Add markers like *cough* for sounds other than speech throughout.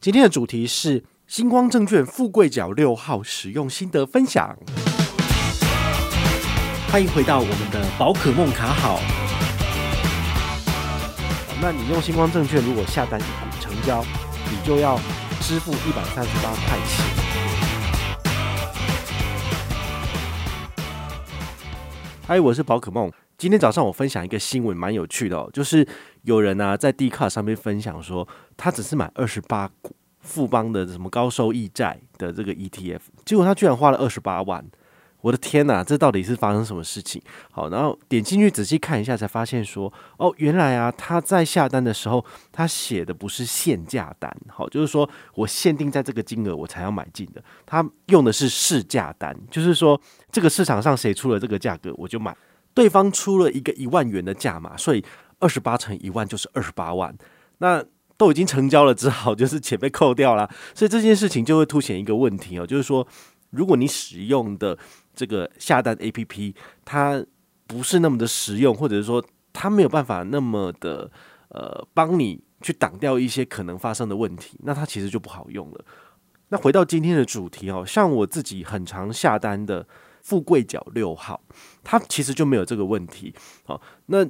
今天的主题是星光证券富贵角六号使用心得分享。欢迎回到我们的宝可梦卡好。那你用星光证券如果下单一股成交，你就要支付一百三十八块钱。嗨，我是宝可梦。今天早上我分享一个新闻，蛮有趣的哦，就是有人呢、在 Dcard 上面分享说，他只是买二十八股富邦的什么高收益债的这个 ETF，结果他居然花了二十八万。我的天呐，这到底是发生什么事情？好，然后点进去仔细看一下，才发现说，哦，原来啊，他在下单的时候，他写的不是限价单，好，就是说我限定在这个金额我才要买进的，他用的是市价单，就是说这个市场上谁出了这个价格我就买，对方出了一个一万元的价码，所以二十八乘一万就是二十八万，那都已经成交了，只好就是钱被扣掉了，所以这件事情就会凸显一个问题哦，就是说如果你使用的这个下单 APP 它不是那么的实用，或者是说它没有办法那么的呃帮你去挡掉一些可能发生的问题，那它其实就不好用了。那回到今天的主题哦，像我自己很常下单的富贵角六号，它其实就没有这个问题。好，那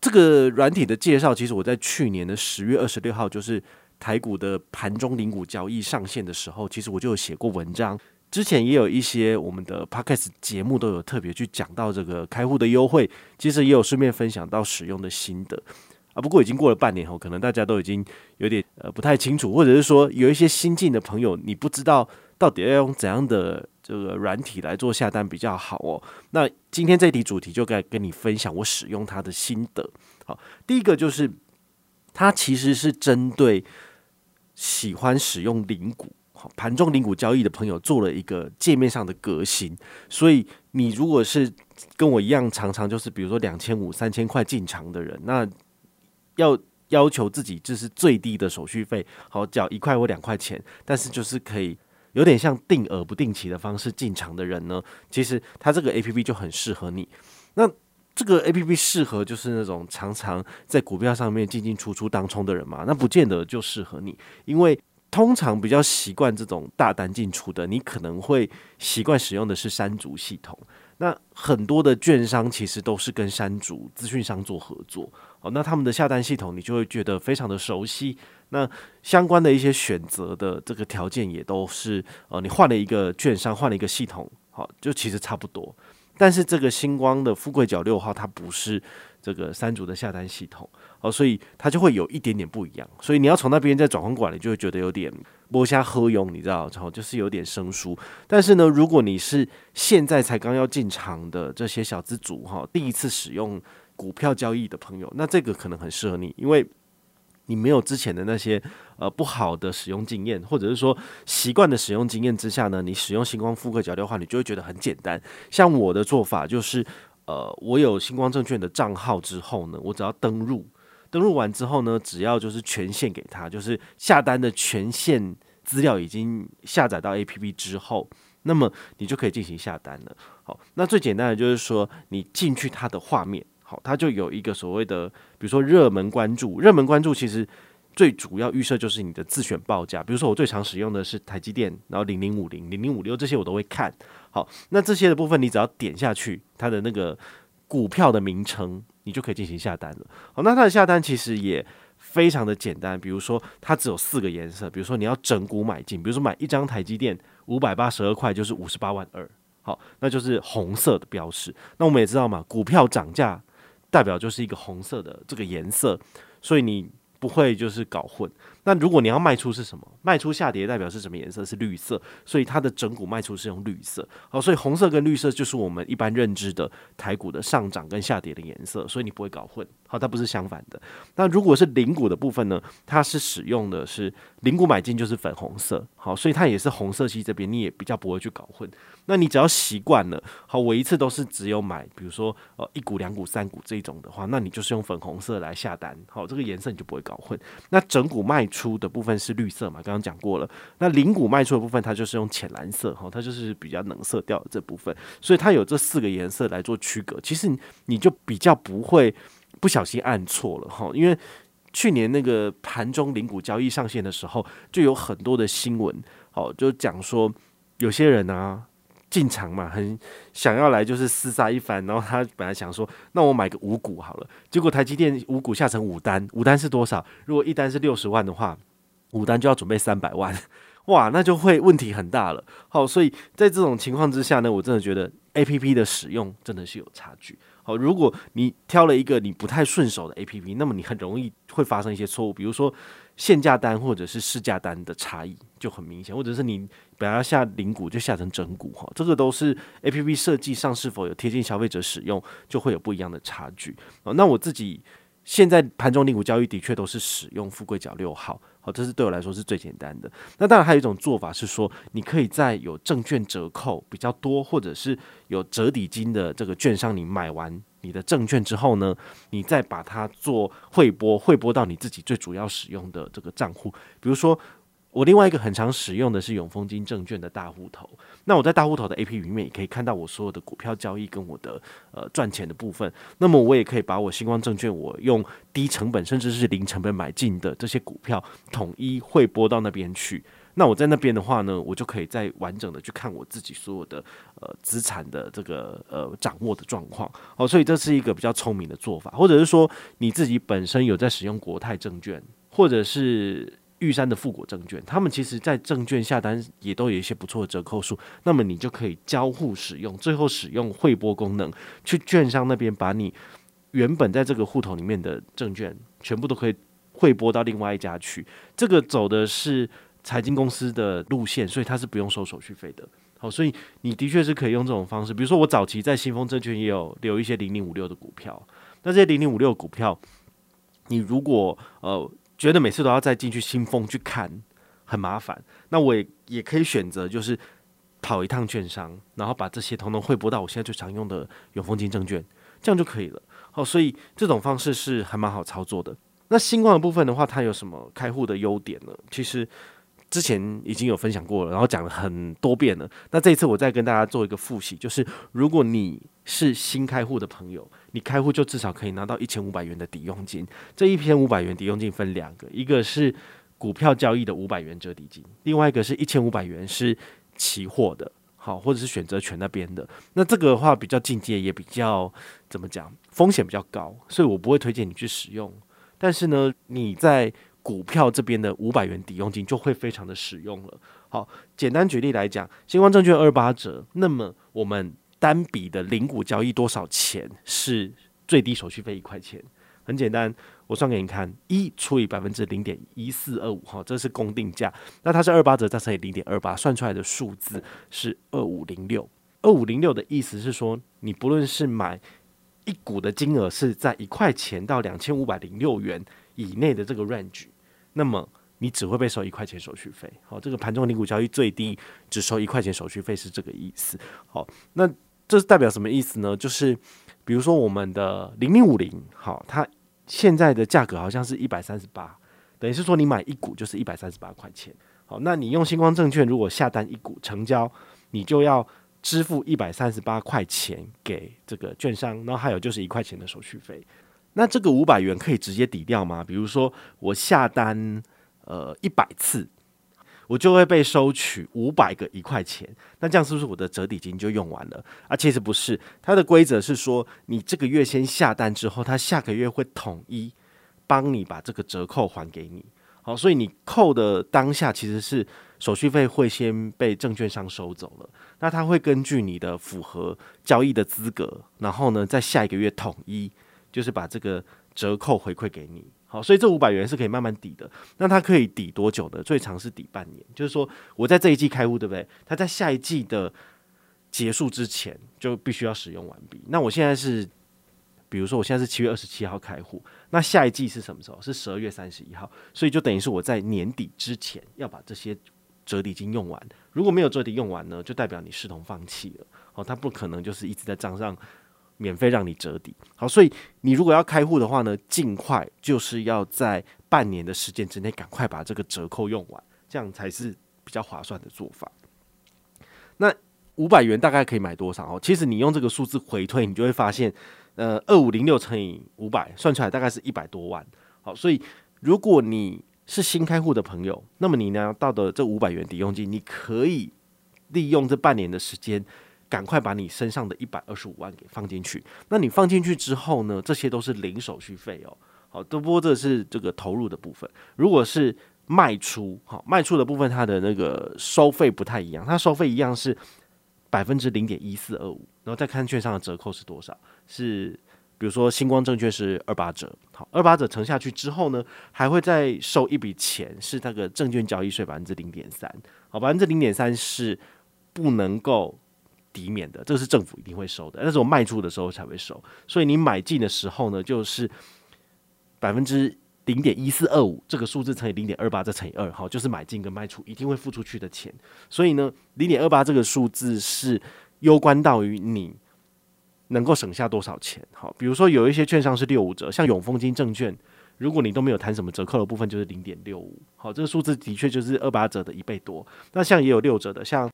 这个软体的介绍，其实我在去年的十月二十六号，就是台股的盘中零股交易上线的时候，其实我就有写过文章。之前也有一些我们的 Podcast 节目都有特别去讲到这个开户的优惠，其实也有顺便分享到使用的心得啊。不过已经过了半年后，可能大家都已经有点呃不太清楚，或者是说有一些新进的朋友，你不知道到底要用怎样的这个软体来做下单比较好哦。那今天这题主题就该跟你分享我使用它的心得。好，第一个就是它其实是针对喜欢使用零股。盘中零股交易的朋友做了一个界面上的革新，所以你如果是跟我一样，常常就是比如说两千五、三千块进场的人，那要要求自己就是最低的手续费，好缴一块或两块钱，但是就是可以有点像定额不定期的方式进场的人呢，其实它这个 APP 就很适合你。那这个 APP 适合就是那种常常在股票上面进进出出当冲的人嘛？那不见得就适合你，因为。通常比较习惯这种大单进出的，你可能会习惯使用的是山竹系统。那很多的券商其实都是跟山竹资讯商做合作，哦，那他们的下单系统你就会觉得非常的熟悉。那相关的一些选择的这个条件也都是，呃，你换了一个券商，换了一个系统，好，就其实差不多。但是这个新光的富贵角六号，它不是这个山竹的下单系统。哦，所以它就会有一点点不一样，所以你要从那边再转换过来，你就会觉得有点剥虾喝用，你知道，然后就是有点生疏。但是呢，如果你是现在才刚要进场的这些小资族哈，第一次使用股票交易的朋友，那这个可能很适合你，因为你没有之前的那些呃不好的使用经验，或者是说习惯的使用经验之下呢，你使用星光富贵角的话，你就会觉得很简单。像我的做法就是，呃，我有星光证券的账号之后呢，我只要登入。登录完之后呢，只要就是权限给他，就是下单的权限资料已经下载到 APP 之后，那么你就可以进行下单了。好，那最简单的就是说，你进去它的画面，好，它就有一个所谓的，比如说热门关注，热门关注其实最主要预设就是你的自选报价，比如说我最常使用的是台积电，然后零零五零、零零五六这些我都会看。好，那这些的部分你只要点下去，它的那个股票的名称。你就可以进行下单了。好，那它的下单其实也非常的简单。比如说，它只有四个颜色。比如说，你要整股买进，比如说买一张台积电五百八十二块，就是五十八万二。好，那就是红色的标识。那我们也知道嘛，股票涨价代表就是一个红色的这个颜色，所以你不会就是搞混。那如果你要卖出是什么？卖出下跌代表是什么颜色？是绿色，所以它的整股卖出是用绿色。好，所以红色跟绿色就是我们一般认知的台股的上涨跟下跌的颜色，所以你不会搞混。好，它不是相反的。那如果是零股的部分呢？它是使用的是零股买进就是粉红色。好，所以它也是红色系这边，你也比较不会去搞混。那你只要习惯了，好，我一次都是只有买，比如说呃一股、两股、三股这种的话，那你就是用粉红色来下单。好，这个颜色你就不会搞混。那整股卖出。出的部分是绿色嘛，刚刚讲过了。那零股卖出的部分，它就是用浅蓝色，哈，它就是比较冷色调这部分，所以它有这四个颜色来做区隔。其实你就比较不会不小心按错了，哈，因为去年那个盘中零股交易上线的时候，就有很多的新闻，哦，就讲说有些人啊进场嘛，很想要来就是厮杀一番，然后他本来想说，那我买个五股好了，结果台积电五股下成五单，五单是多少？如果一单是六十万的话，五单就要准备三百万，哇，那就会问题很大了。好，所以在这种情况之下呢，我真的觉得 APP 的使用真的是有差距。好，如果你挑了一个你不太顺手的 APP，那么你很容易会发生一些错误，比如说限价单或者是市价单的差异就很明显，或者是你本来要下零股就下成整股，哈，这个都是 APP 设计上是否有贴近消费者使用，就会有不一样的差距。哦，那我自己现在盘中零股交易的确都是使用富贵角六号。好，这是对我来说是最简单的。那当然还有一种做法是说，你可以在有证券折扣比较多，或者是有折抵金的这个券商，你买完你的证券之后呢，你再把它做汇拨，汇拨到你自己最主要使用的这个账户，比如说。我另外一个很常使用的是永丰金证券的大户头，那我在大户头的 APP 里面也可以看到我所有的股票交易跟我的呃赚钱的部分。那么我也可以把我星光证券我用低成本甚至是零成本买进的这些股票统一汇拨到那边去。那我在那边的话呢，我就可以再完整的去看我自己所有的呃资产的这个呃掌握的状况。哦，所以这是一个比较聪明的做法，或者是说你自己本身有在使用国泰证券，或者是。玉山的富国证券，他们其实在证券下单也都有一些不错的折扣数，那么你就可以交互使用，最后使用汇拨功能，去券商那边把你原本在这个户头里面的证券全部都可以汇拨到另外一家去。这个走的是财经公司的路线，所以它是不用收手续费的。好，所以你的确是可以用这种方式，比如说我早期在新丰证券也有留一些零零五六的股票，那这些零零五六股票，你如果呃。觉得每次都要再进去新风去看很麻烦，那我也也可以选择就是跑一趟券商，然后把这些统统汇拨到我现在最常用的永丰金证券，这样就可以了。好，所以这种方式是还蛮好操作的。那新光的部分的话，它有什么开户的优点呢？其实之前已经有分享过了，然后讲了很多遍了。那这一次我再跟大家做一个复习，就是如果你是新开户的朋友。你开户就至少可以拿到一千五百元的抵用金，这一千五百元抵用金分两个，一个是股票交易的五百元折抵金，另外一个是一千五百元是期货的，好，或者是选择权那边的。那这个的话比较进阶，也比较怎么讲，风险比较高，所以我不会推荐你去使用。但是呢，你在股票这边的五百元抵用金就会非常的实用了。好，简单举例来讲，新光证券二八折，那么我们。单笔的零股交易多少钱是最低手续费一块钱？很简单，我算给你看，一除以百分之零点一四二五，哈，这是公定价。那它是二八折，再乘以零点二八，算出来的数字是二五零六。二五零六的意思是说，你不论是买一股的金额是在一块钱到两千五百零六元以内的这个 range，那么。你只会被收一块钱手续费，好，这个盘中零股交易最低只收一块钱手续费是这个意思，好，那这是代表什么意思呢？就是比如说我们的零零五零，好，它现在的价格好像是一百三十八，等于是说你买一股就是一百三十八块钱，好，那你用新光证券如果下单一股成交，你就要支付一百三十八块钱给这个券商，然后还有就是一块钱的手续费，那这个五百元可以直接抵掉吗？比如说我下单。呃，一百次，我就会被收取五百个一块钱。那这样是不是我的折抵金就用完了？啊，其实不是，它的规则是说，你这个月先下单之后，它下个月会统一帮你把这个折扣还给你。好，所以你扣的当下其实是手续费会先被证券商收走了。那他会根据你的符合交易的资格，然后呢，在下一个月统一就是把这个折扣回馈给你。好，所以这五百元是可以慢慢抵的。那它可以抵多久呢？最长是抵半年，就是说我在这一季开户，对不对？它在下一季的结束之前就必须要使用完毕。那我现在是，比如说我现在是七月二十七号开户，那下一季是什么时候？是十二月三十一号，所以就等于是我在年底之前要把这些折抵金用完。如果没有折抵用完呢，就代表你视同放弃了。哦，它不可能就是一直在账上。免费让你折抵，好，所以你如果要开户的话呢，尽快就是要在半年的时间之内赶快把这个折扣用完，这样才是比较划算的做法。那五百元大概可以买多少？哦，其实你用这个数字回推，你就会发现，呃，二五零六乘以五百，算出来大概是一百多万。好，所以如果你是新开户的朋友，那么你拿到的这五百元抵用金，你可以利用这半年的时间，赶快把你身上的一百二十五万给放进去。那你放进去之后呢，这些都是零手续费哦。好，不过这是这个投入的部分。如果是卖出，好，卖出的部分，它的那个收费不太一样，它收费一样是百分之零点一四二五，然后再看券商的折扣是多少，是。比如说，星光证券是二八折，好，二八折乘下去之后呢，还会再收一笔钱，是那个证券交易税百分之零点三，好，百分之零点三是不能够抵免的，这个是政府一定会收的，但是我卖出的时候才会收，所以你买进的时候呢，就是百分之零点一四二五这个数字乘以零点二八再乘以二，好，就是买进跟卖出一定会付出去的钱，所以呢，零点二八这个数字是攸关到于你。能够省下多少钱？好，比如说有一些券商是六五折，像永丰金证券，如果你都没有谈什么折扣的部分，就是零点六五。好，这个数字的确就是二八折的一倍多。那像也有六折的，像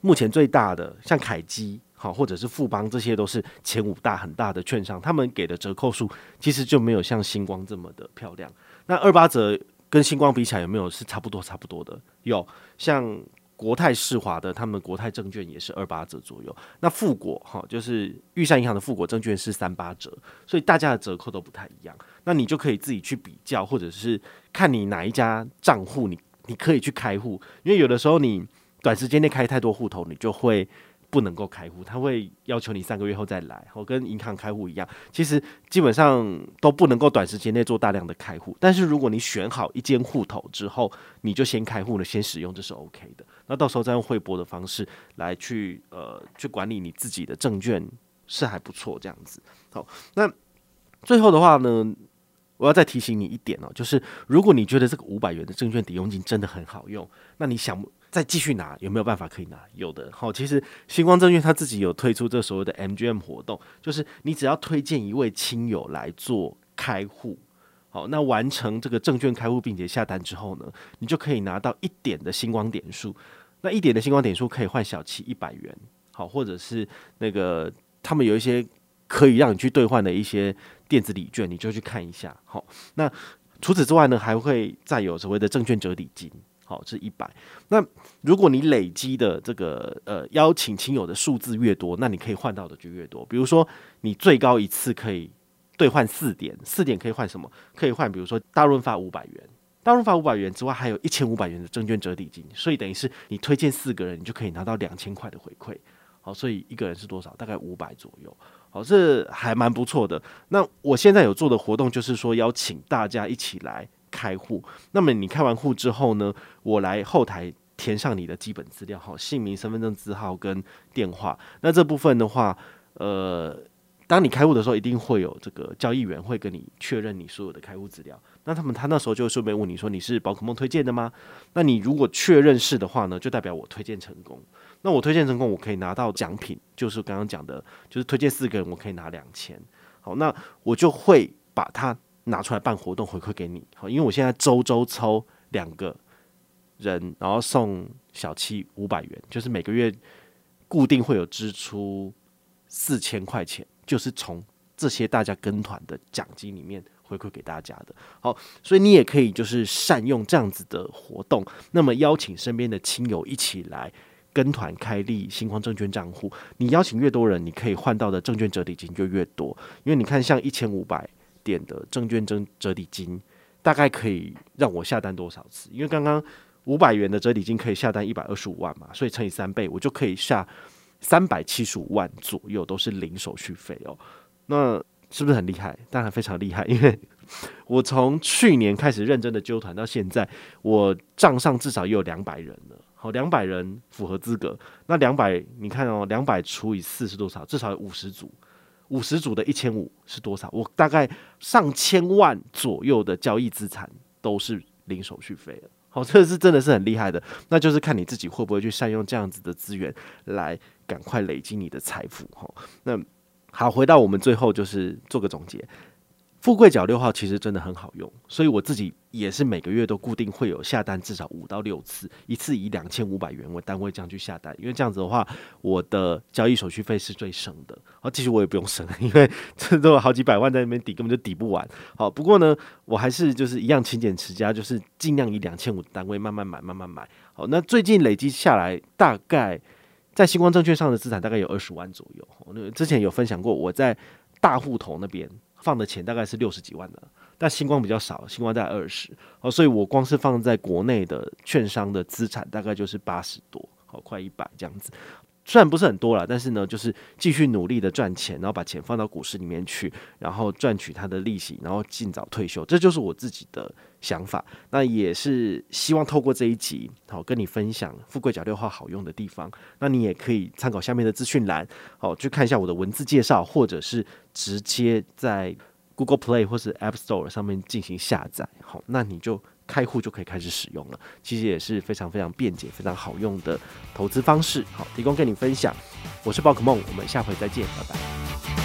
目前最大的像凯基，好，或者是富邦，这些都是前五大很大的券商，他们给的折扣数其实就没有像星光这么的漂亮。那二八折跟星光比起来，有没有是差不多差不多的？有，像。国泰世华的，他们国泰证券也是二八折左右。那富国哈，就是玉山银行的富国证券是三八折，所以大家的折扣都不太一样。那你就可以自己去比较，或者是看你哪一家账户，你你可以去开户，因为有的时候你短时间内开太多户头，你就会。不能够开户，他会要求你三个月后再来。我跟银行开户一样，其实基本上都不能够短时间内做大量的开户。但是如果你选好一间户头之后，你就先开户了，先使用，这是 OK 的。那到时候再用汇拨的方式来去呃去管理你自己的证券是还不错这样子。好，那最后的话呢，我要再提醒你一点哦，就是如果你觉得这个五百元的证券抵用金真的很好用，那你想。再继续拿有没有办法可以拿？有的，好，其实星光证券他自己有推出这所谓的 MGM 活动，就是你只要推荐一位亲友来做开户，好，那完成这个证券开户并且下单之后呢，你就可以拿到一点的星光点数，那一点的星光点数可以换小七一百元，好，或者是那个他们有一些可以让你去兑换的一些电子礼券，你就去看一下，好，那除此之外呢，还会再有所谓的证券折抵金。好，是一百。那如果你累积的这个呃邀请亲友的数字越多，那你可以换到的就越多。比如说，你最高一次可以兑换四点，四点可以换什么？可以换比如说大润发五百元，大润发五百元之外，还有一千五百元的证券折抵金。所以等于是你推荐四个人，你就可以拿到两千块的回馈。好，所以一个人是多少？大概五百左右。好，这还蛮不错的。那我现在有做的活动就是说邀请大家一起来。开户，那么你开完户之后呢，我来后台填上你的基本资料，好，姓名、身份证字号跟电话。那这部分的话，呃，当你开户的时候，一定会有这个交易员会跟你确认你所有的开户资料。那他们他那时候就顺便问你说，你是宝可梦推荐的吗？那你如果确认是的话呢，就代表我推荐成功。那我推荐成功，我可以拿到奖品，就是刚刚讲的，就是推荐四个人，我可以拿两千。好，那我就会把它。拿出来办活动回馈给你，好，因为我现在周周抽两个人，然后送小七五百元，就是每个月固定会有支出四千块钱，就是从这些大家跟团的奖金里面回馈给大家的。好，所以你也可以就是善用这样子的活动，那么邀请身边的亲友一起来跟团开立星光证券账户。你邀请越多人，你可以换到的证券折抵金就越多，因为你看像一千五百。点的证券折折抵金大概可以让我下单多少次？因为刚刚五百元的折抵金可以下单一百二十五万嘛，所以乘以三倍，我就可以下三百七十五万左右，都是零手续费哦。那是不是很厉害？当然非常厉害，因为 *laughs* 我从去年开始认真的揪团到现在，我账上至少也有两百人了。好，两百人符合资格，那两百你看哦，两百除以四是多少？至少有五十组。五十组的一千五是多少？我大概上千万左右的交易资产都是零手续费了。好，这是真的是很厉害的。那就是看你自己会不会去善用这样子的资源来赶快累积你的财富。好，那好，回到我们最后就是做个总结。富贵角六号其实真的很好用，所以我自己也是每个月都固定会有下单至少五到六次，一次以两千五百元为单位这样去下单，因为这样子的话，我的交易手续费是最省的。好，其实我也不用省，*laughs* 因为这都有好几百万在那边抵，根本就抵不完。好，不过呢，我还是就是一样勤俭持家，就是尽量以两千五单位慢慢买，慢慢买。好，那最近累积下来，大概在星光证券上的资产大概有二十万左右。那之前有分享过，我在大户头那边。放的钱大概是六十几万的，但星光比较少，星光在二十，哦，所以我光是放在国内的券商的资产大概就是八十多，好，快一百这样子。虽然不是很多啦，但是呢，就是继续努力的赚钱，然后把钱放到股市里面去，然后赚取它的利息，然后尽早退休，这就是我自己的想法。那也是希望透过这一集，好跟你分享富贵角六号好用的地方。那你也可以参考下面的资讯栏，好去看一下我的文字介绍，或者是直接在 Google Play 或是 App Store 上面进行下载。好，那你就。开户就可以开始使用了，其实也是非常非常便捷、非常好用的投资方式。好，提供跟你分享。我是宝可梦，我们下回再见，拜拜。